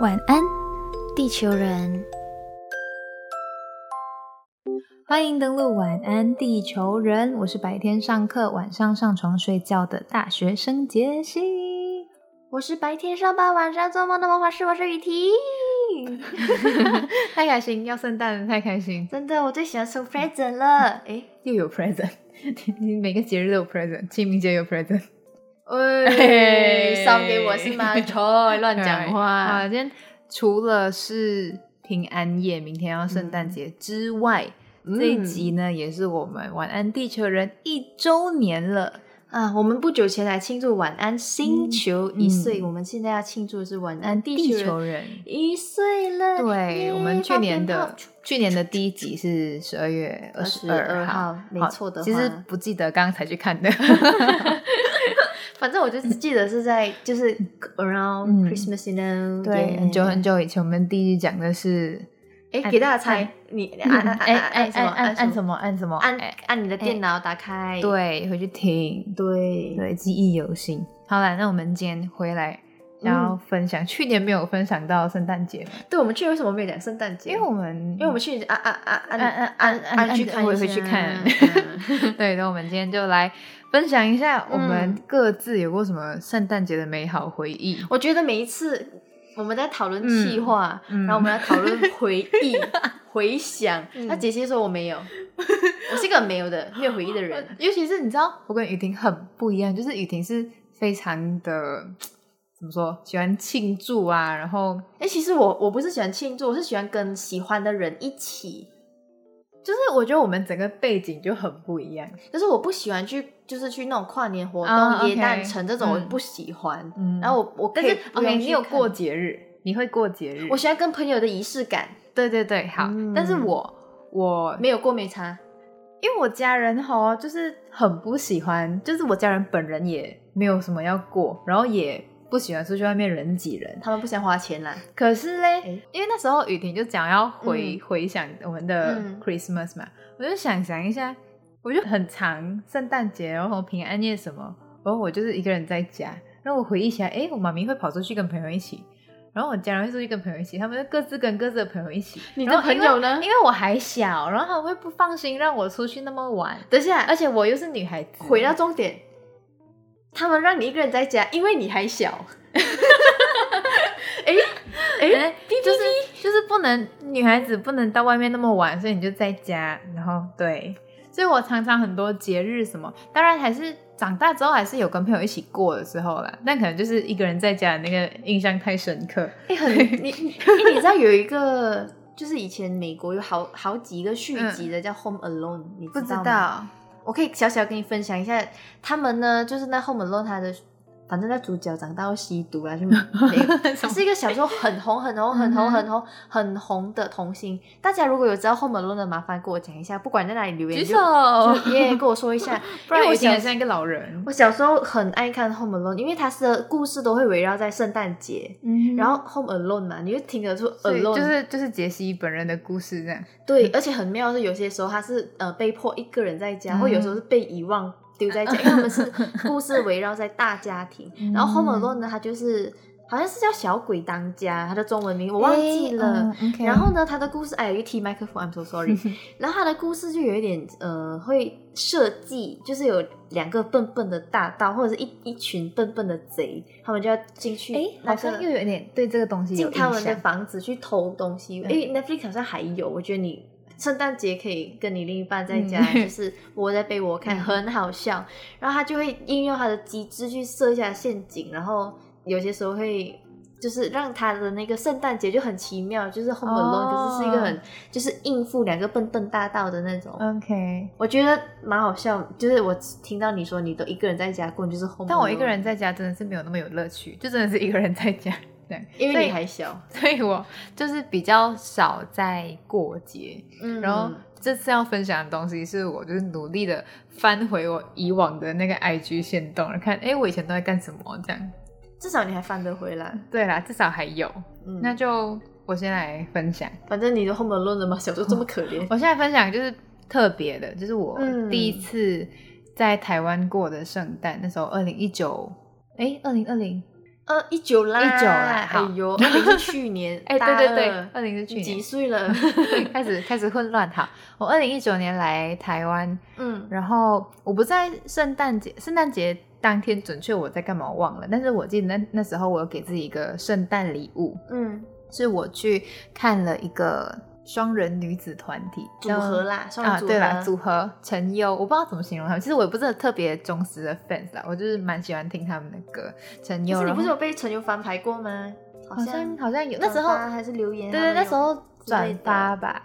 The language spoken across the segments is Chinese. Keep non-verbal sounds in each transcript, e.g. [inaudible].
晚安，地球人。欢迎登录晚安地球人，我是白天上课、晚上上床睡觉的大学生杰西。我是白天上班、晚上做梦的魔法师，我是雨婷。[laughs] 太开心，要圣诞了，太开心！真的，我最喜欢收 present 了。诶，又有 present，[laughs] 你每个节日都有 present，清明节有 present。喂，烧给我是吗？[laughs] 错，乱讲话。啊，今天除了是平安夜，明天要圣诞节之外，这一集呢也是我们晚安地球人一周年了啊！我们不久前来庆祝晚安星球一岁，我们现在要庆祝的是晚安地球人一岁了。对，我们去年的去年的第一集是十二月二十二号，没错的。其实不记得，刚刚才去看的。反正我就记得是在就是 around Christmas，you know，对，很久很久以前，我们第一集讲的是，哎，给大家猜，你按按按按什么按按什么？按什么按按你的电脑打开，对，回去听，对。对，记忆犹新。好了，那我们今天回来然后分享，去年没有分享到圣诞节。对，我们去年为什么没有讲圣诞节？因为我们因为我们去年啊啊啊啊啊啊啊去看，我也会去看。嗯、[laughs] 对，那我们今天就来分享一下我们各自有过什么圣诞节的美好回忆。我觉得每一次我们在讨论计划，然后我们来讨论 [laughs] 回忆。[laughs] 回想，那杰西说我没有，我是一个没有的、没有回忆的人。尤其是你知道，我跟雨婷很不一样，就是雨婷是非常的怎么说，喜欢庆祝啊。然后，哎，其实我我不是喜欢庆祝，我是喜欢跟喜欢的人一起。就是我觉得我们整个背景就很不一样，就是我不喜欢去，就是去那种跨年活动、耶诞城这种，我不喜欢。然后我我但是 OK，你有过节日，你会过节日，我喜欢跟朋友的仪式感。对对对，好。但是我我没有过没差，因为我家人哈就是很不喜欢，就是我家人本人也没有什么要过，然后也。不喜欢出去外面人挤人，他们不想花钱啦。可是嘞，因为那时候雨婷就讲要回回想我们的 Christmas 嘛，我就想想一下，我就很长圣诞节，然后平安夜什么，然后我就是一个人在家，然后我回忆起来，哎，我妈咪会跑出去跟朋友一起，然后我家人会出去跟朋友一起，他们就各自跟各自的朋友一起。你的朋友呢？因为我还小，然后他们会不放心让我出去那么晚。等下，而且我又是女孩子。回到重点。他们让你一个人在家，因为你还小。[laughs] 哎哎，就是就是不能女孩子不能到外面那么晚，所以你就在家。然后对，所以我常常很多节日什么，当然还是长大之后还是有跟朋友一起过的时候啦。但可能就是一个人在家的那个印象太深刻。哎，很 [laughs] 你你你知道有一个，就是以前美国有好好几个续集的叫《Home Alone》，你不知道？我可以小小跟你分享一下，他们呢，就是那后门洛他的。反正那主角长大要吸毒啦，就它 [laughs] 是一个小时候很红、很红、很红、很红、很红的童星。大家如果有知道《后门论》的，麻烦跟我讲一下，不管在哪里留言，举手，也跟我说一下。[laughs] 不然我显得像一个老人。我小时候很爱看《后门论》，因为他的故事都会围绕在圣诞节。嗯，然后《Home Alone》嘛，你就听得出 Alone 就是就是杰西本人的故事这样。对，而且很妙是有些时候他是呃被迫一个人在家，或有时候是被遗忘。丢在家，因为他们是 [laughs] 故事围绕在大家庭。然后《Home Alone》呢，它就是好像是叫小鬼当家，它的中文名我忘记了。然后呢，它的故事哎，一提麦克风，I'm so sorry。[laughs] 然后它的故事就有一点呃，会设计，就是有两个笨笨的大盗，或者是一一群笨笨的贼，他们就要进去。哎，好像又有一点对这个东西进他们的房子去偷东西。哎，Netflix 好像还有，我觉得你。圣诞节可以跟你另一半在家，就是窝在被窝看，很好笑。然后他就会应用他的机制去设一下陷阱，然后有些时候会就是让他的那个圣诞节就很奇妙，就是 Home Alone，可是是一个很就是应付两个笨笨大盗的那种。OK，我觉得蛮好笑。就是我听到你说你都一个人在家过，就是 Home，但我一个人在家真的是没有那么有乐趣，就真的是一个人在家。因为你还小，[laughs] 所以我就是比较少在过节。嗯，然后这次要分享的东西是我就是努力的翻回我以往的那个 IG 线动，看哎我以前都在干什么这样。至少你还翻得回来。对啦，至少还有。嗯那就我先来分享。反正你的后门论了嘛，小时候这么可怜。[laughs] 我现在分享就是特别的，就是我第一次在台湾过的圣诞，那时候二零一九，哎，二零二零。呃，一九啦，一九啦，哎呦，[laughs] 二零是去年，哎，对对对，二零是去年，几岁了？[laughs] 开始 [laughs] 开始混乱。好，我二零一九年来台湾，嗯，然后我不在圣诞节，圣诞节当天准确我在干嘛我忘了，但是我记得那那时候我有给自己一个圣诞礼物，嗯，是我去看了一个。双人女子团体组合啦，啊，对啦，组合陈优，我不知道怎么形容他们。其实我也不是特别忠实的 fans 啦，我就是蛮喜欢听他们的歌。陈优，你不是有被陈优翻牌过吗？好像好像有，那时候还是留言，对对，那时候转发吧。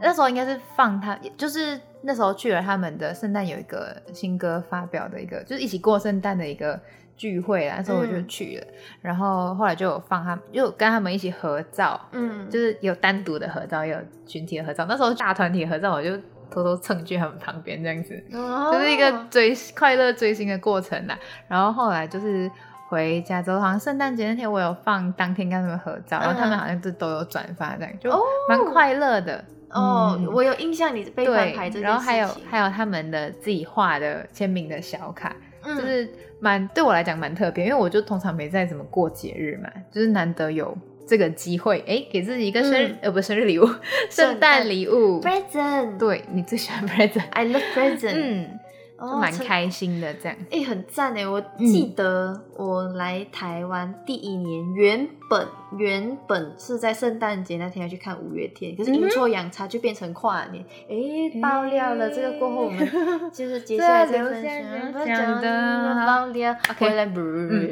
那时候应该是放他，就是那时候去了他们的圣诞有一个新歌发表的一个，就是一起过圣诞的一个。聚会啊，所以我就去了，然后后来就有放他，就跟他们一起合照，嗯，就是有单独的合照，也有群体的合照。那时候大团体合照，我就偷偷蹭去他们旁边这样子，就是一个追快乐追星的过程啦。然后后来就是回加州，好像圣诞节那天我有放当天跟他们合照，然后他们好像就都有转发这样，就蛮快乐的。哦，我有印象你被翻牌这然后还有还有他们的自己画的签名的小卡。就是蛮对我来讲蛮特别，因为我就通常没在怎么过节日嘛，就是难得有这个机会，哎，给自己一个生日呃不生日礼物，[laughs] 圣诞礼物，present，对你最喜欢 present，I love present，嗯。就蛮开心的，这样哎，很赞哎！我记得我来台湾第一年，原本原本是在圣诞节那天要去看五月天，可是阴错阳差就变成跨年，哎，爆料了。这个过后我们 [laughs] 就是接下来再分享的爆料。回来不？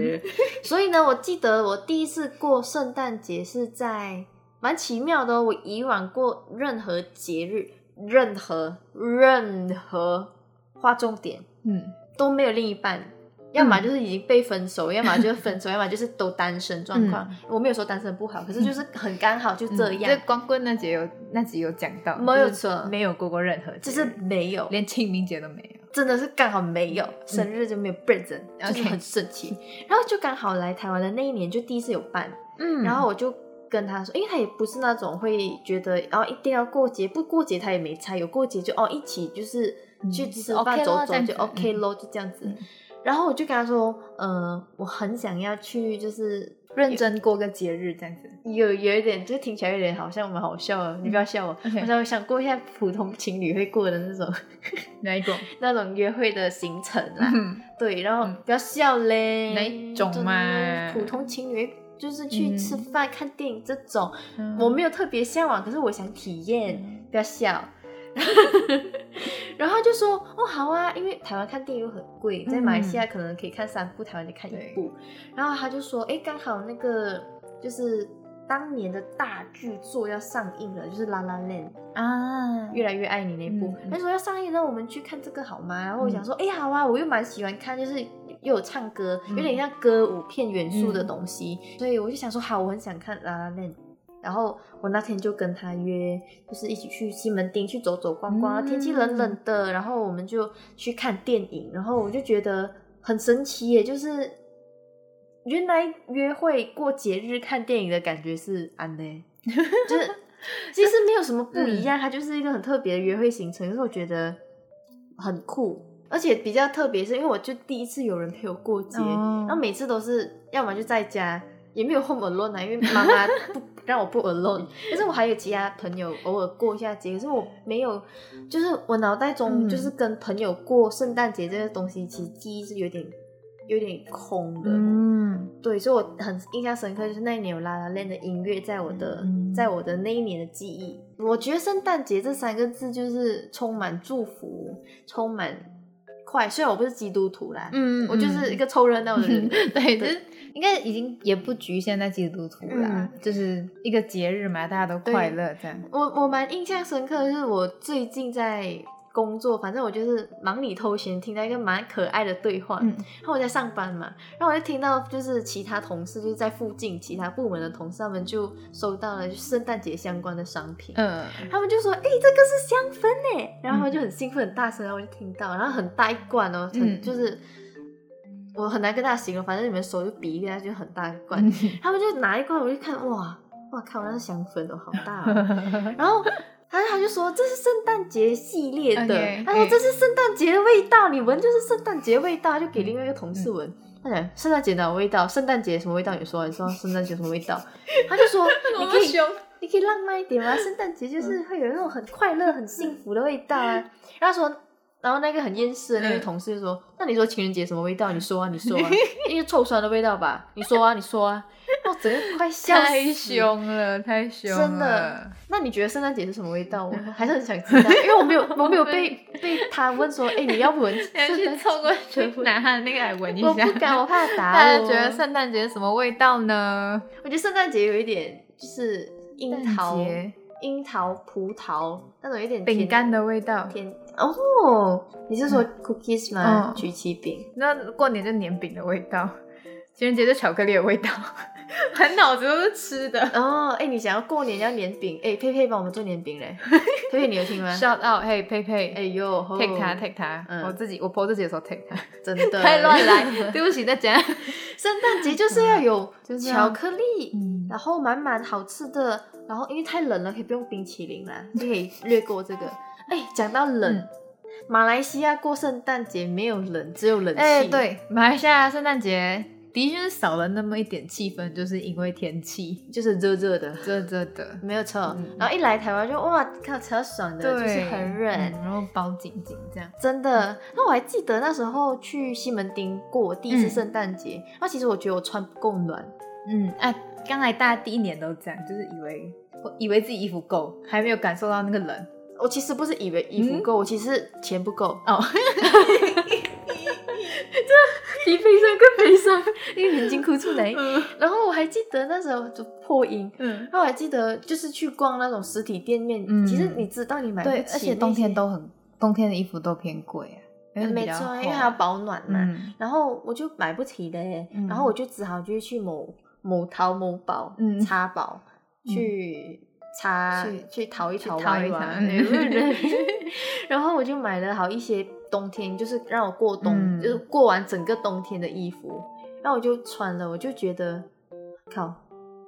[laughs] 所以呢，我记得我第一次过圣诞节是在蛮奇妙的。我以往过任何节日，任何任何。划重点，嗯，都没有另一半，要么就是已经被分手，要么就是分手，[laughs] 要么就是都单身状况。我没有说单身不好，可是就是很刚好就这样。光棍那节有那集有讲到，没有错，没有过过任何，就是没有，连清明节都没有，真的是刚好没有，生日就没有 present，就是很神奇。然后就刚好来台湾的那一年就第一次有办，嗯，然后我就跟他说，因为他也不是那种会觉得哦一定要过节，不过节他也没差，有过节就哦一起就是。去吃饭走走就 OK 咯，就这样子。然后我就跟他说，嗯，我很想要去，就是认真过个节日这样子。有有一点，就听起来有点好像蛮好笑的。你不要笑我，我想想过一下普通情侣会过的那种 [laughs] 哪一种 [laughs] 那种约会的行程啊。[laughs] 对，然后不要笑嘞。哪一种嘛？普通情侣就是去吃饭、看电影这种，我没有特别向往，可是我想体验。不要笑。[laughs] 然后就说哦好啊，因为台湾看电影又很贵，在马来西亚可能可以看三部，台湾就看一部。然后他就说，哎，刚好那个就是当年的大剧作要上映了，就是《La La Land》啊，越来越爱你那部。他说要上映，那我们去看这个好吗？然后我想说，哎，好啊，我又蛮喜欢看，就是又有唱歌，有点像歌舞片元素的东西，所以我就想说，好，我很想看《La La Land》。然后我那天就跟他约，就是一起去西门町去走走逛逛。天气冷冷的，然后我们就去看电影。然后我就觉得很神奇耶，就是原来约会过节日看电影的感觉是安的，就是其实没有什么不一样，它就是一个很特别的约会行程。可是我觉得很酷，而且比较特别是因为我就第一次有人陪我过节，然后每次都是要么就在家，也没有 home alone 啊，因为妈妈不。让我不 alone，[laughs] 可是我还有其他朋友偶尔过一下节，可是我没有，就是我脑袋中就是跟朋友过圣诞节这个东西，其实记忆是有点有点空的。嗯，对，所以我很印象深刻，就是那一年有拉拉链的音乐在我的在我的那一年的记忆。我觉得圣诞节这三个字就是充满祝福，充满快。虽然我不是基督徒啦，嗯，我就是一个凑热闹的人，[laughs] 对，就是。应该已经也不局限在基督徒啦，就是一个节日嘛，大家都快乐这样。我我蛮印象深刻的是，我最近在工作，反正我就是忙里偷闲，听到一个蛮可爱的对话。嗯然后我在上班嘛，然后我就听到就是其他同事就是在附近其他部门的同事，他们就收到了圣诞节相关的商品。嗯，他们就说：“哎，这个是香氛呢。”然后他们就很兴奋、很大声，然后我就听到，然后很大一罐哦，很就是。我很难跟大家形容，反正你们手就比一下，就很大一罐。他们就拿一罐，我就看，哇，哇靠，那是香氛哦，好大。[laughs] 然后他他就说这是圣诞节系列的，他说这是圣诞节的味道，你闻就是圣诞节味道，就给另外一个同事闻。他讲圣诞节的味道，圣诞节什么味道？你说，你说圣诞节什么味道？他就说 [laughs] 你可以，你可以浪漫一点吗？圣诞节就是会有那种很快乐、很幸福的味道啊。然后说。然后那个很厌世的那个同事就说：“那你说情人节什么味道？你说啊，你说啊，[laughs] 一个臭酸的味道吧？你说啊，你说啊。”我整个快笑死！太凶了，太凶了！真的。那你觉得圣诞节是什么味道？我还是很想知道，[laughs] 因为我没有，我没有被被他问说：“哎，你要闻？”去凑过去拿他的那个来闻一下。我不敢，我怕打 [laughs] 大家觉得圣诞节什么味道呢？我觉得圣诞节有一点就是樱桃。樱桃、葡萄那种有点饼干的味道，甜哦。你是说 cookies 吗？曲奇饼？那过年就年饼的味道，情人节就巧克力的味道。[laughs] 满脑子都是吃的。哦，哎，你想要过年要年饼，哎，佩佩帮我们做年饼嘞，[laughs] 佩佩你有听吗？Shout out，嘿，佩佩，哎呦，take 他，take 他，我自己我婆自己的时候 take 他，真的。[laughs] 太乱来，对不起大家。圣诞节就是要有巧克力，然后满满好吃的，然后因为太冷了，可以不用冰淇淋啦，就可以略过这个。哎，讲到冷，马来西亚过圣诞节没有冷，只有冷气。哎，对，马来西亚圣诞节。的确是少了那么一点气氛，就是因为天气就是热热的，热热的，没有错。然后一来台湾就哇，靠超爽的，就是很热，然后包紧紧这样。真的，那我还记得那时候去西门町过第一次圣诞节，那其实我觉得我穿不够暖。嗯，哎，刚来大家第一年都这样，就是以为以为自己衣服够，还没有感受到那个冷。我其实不是以为衣服够，我其实钱不够哦。[laughs] 这比悲伤更悲伤，[laughs] 因为眼睛哭出来。然后我还记得那时候就破音。嗯，然后我还记得就是去逛那种实体店面。嗯，其实你知道你买对，而且冬天都很冬天的衣服都偏贵啊。没错，因为它要保暖嘛。然后我就买不起的，然后我就只好就去某某淘某宝嗯插宝去插去淘一淘玩一玩。[laughs] 然后我就买了好一些。冬天就是让我过冬，就是过完整个冬天的衣服，然后我就穿了，我就觉得靠，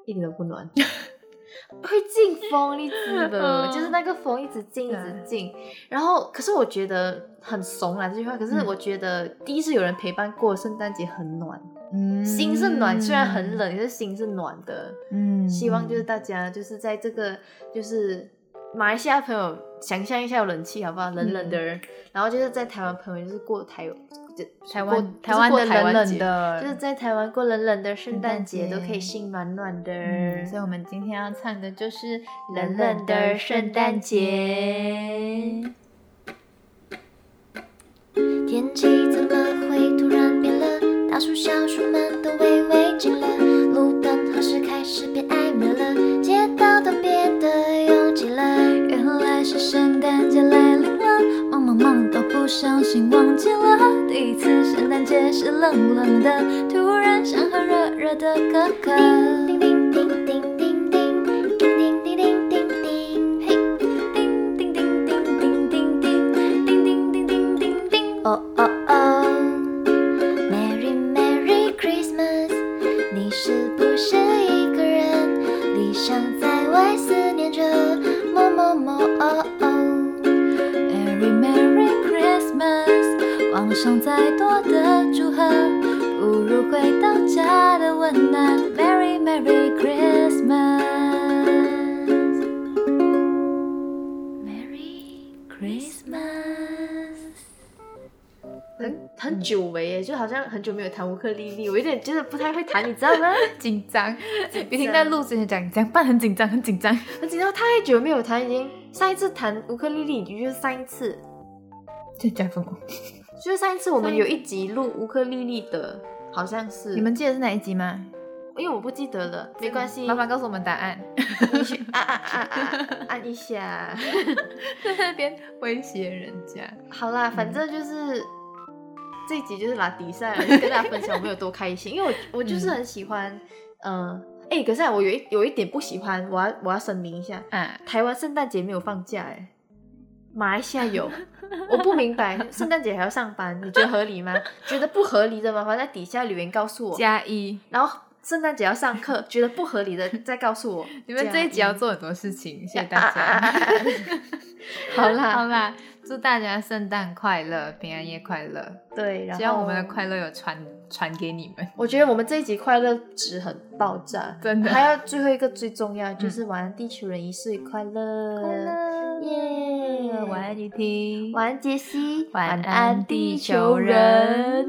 一点都不暖，[laughs] 会进风，你知道就是那个风一直进，一直进。然后，可是我觉得很怂啊这句话，可是我觉得第一次有人陪伴过圣诞节很暖，嗯，心是暖，虽然很冷，可是心是暖的，嗯，希望就是大家就是在这个就是。马来西亚朋友，想象一下有冷气好不好？冷冷的，然后就是在台湾朋友就是过台，台湾台湾的冷冷的，就是在台湾过冷冷的圣诞节都可以心暖暖的。所以我们今天要唱的就是冷冷的圣诞节。天气怎么会突然变冷？大树小树们都微微惊了，路灯何时开始变小心忘记了，第一次圣诞节是冷冷的，突然想喝热热的可可。叮叮叮叮叮叮叮叮叮叮叮叮叮，嘿，叮叮叮叮叮叮叮叮叮叮叮叮叮叮，哦哦很很久违耶，就好像很久没有弹乌克丽丽，我有点觉得不太会弹，你知道吗？[laughs] 紧张。别听在录之前讲，讲办很紧张，很紧张，很紧张。太久没有弹，已经上一次弹乌克丽丽，就是上一次。在讲什么？就是上一次我们有一集录乌克丽丽的，好像是你们记得是哪一集吗？因为我不记得了，没关系，麻烦告诉我们答案。[laughs] 按按按按按一下，[laughs] 在那边威胁人家。好啦，反正就是这一集就是拿比赛跟大家分享我们有多开心。因为我我就是很喜欢，嗯，哎，可是我有一有一点不喜欢，我要我要声明一下，嗯，台湾圣诞节没有放假，哎。马来西亚有，我不明白，圣诞节还要上班，你觉得合理吗？觉得不合理的麻烦在底下留言告诉我。加一，然后圣诞节要上课，觉得不合理的再告诉我。[laughs] 你们这一集要做很多事情，谢谢大家。[laughs] 好啦好啦，祝大家圣诞快乐，平安夜快乐。对，然后希望我们的快乐有传传给你们。我觉得我们这一集快乐值很爆炸，真的。还有最后一个最重要，就是晚安地球人一岁快乐，快乐耶！晚安雨婷，晚安杰西，晚安地球人。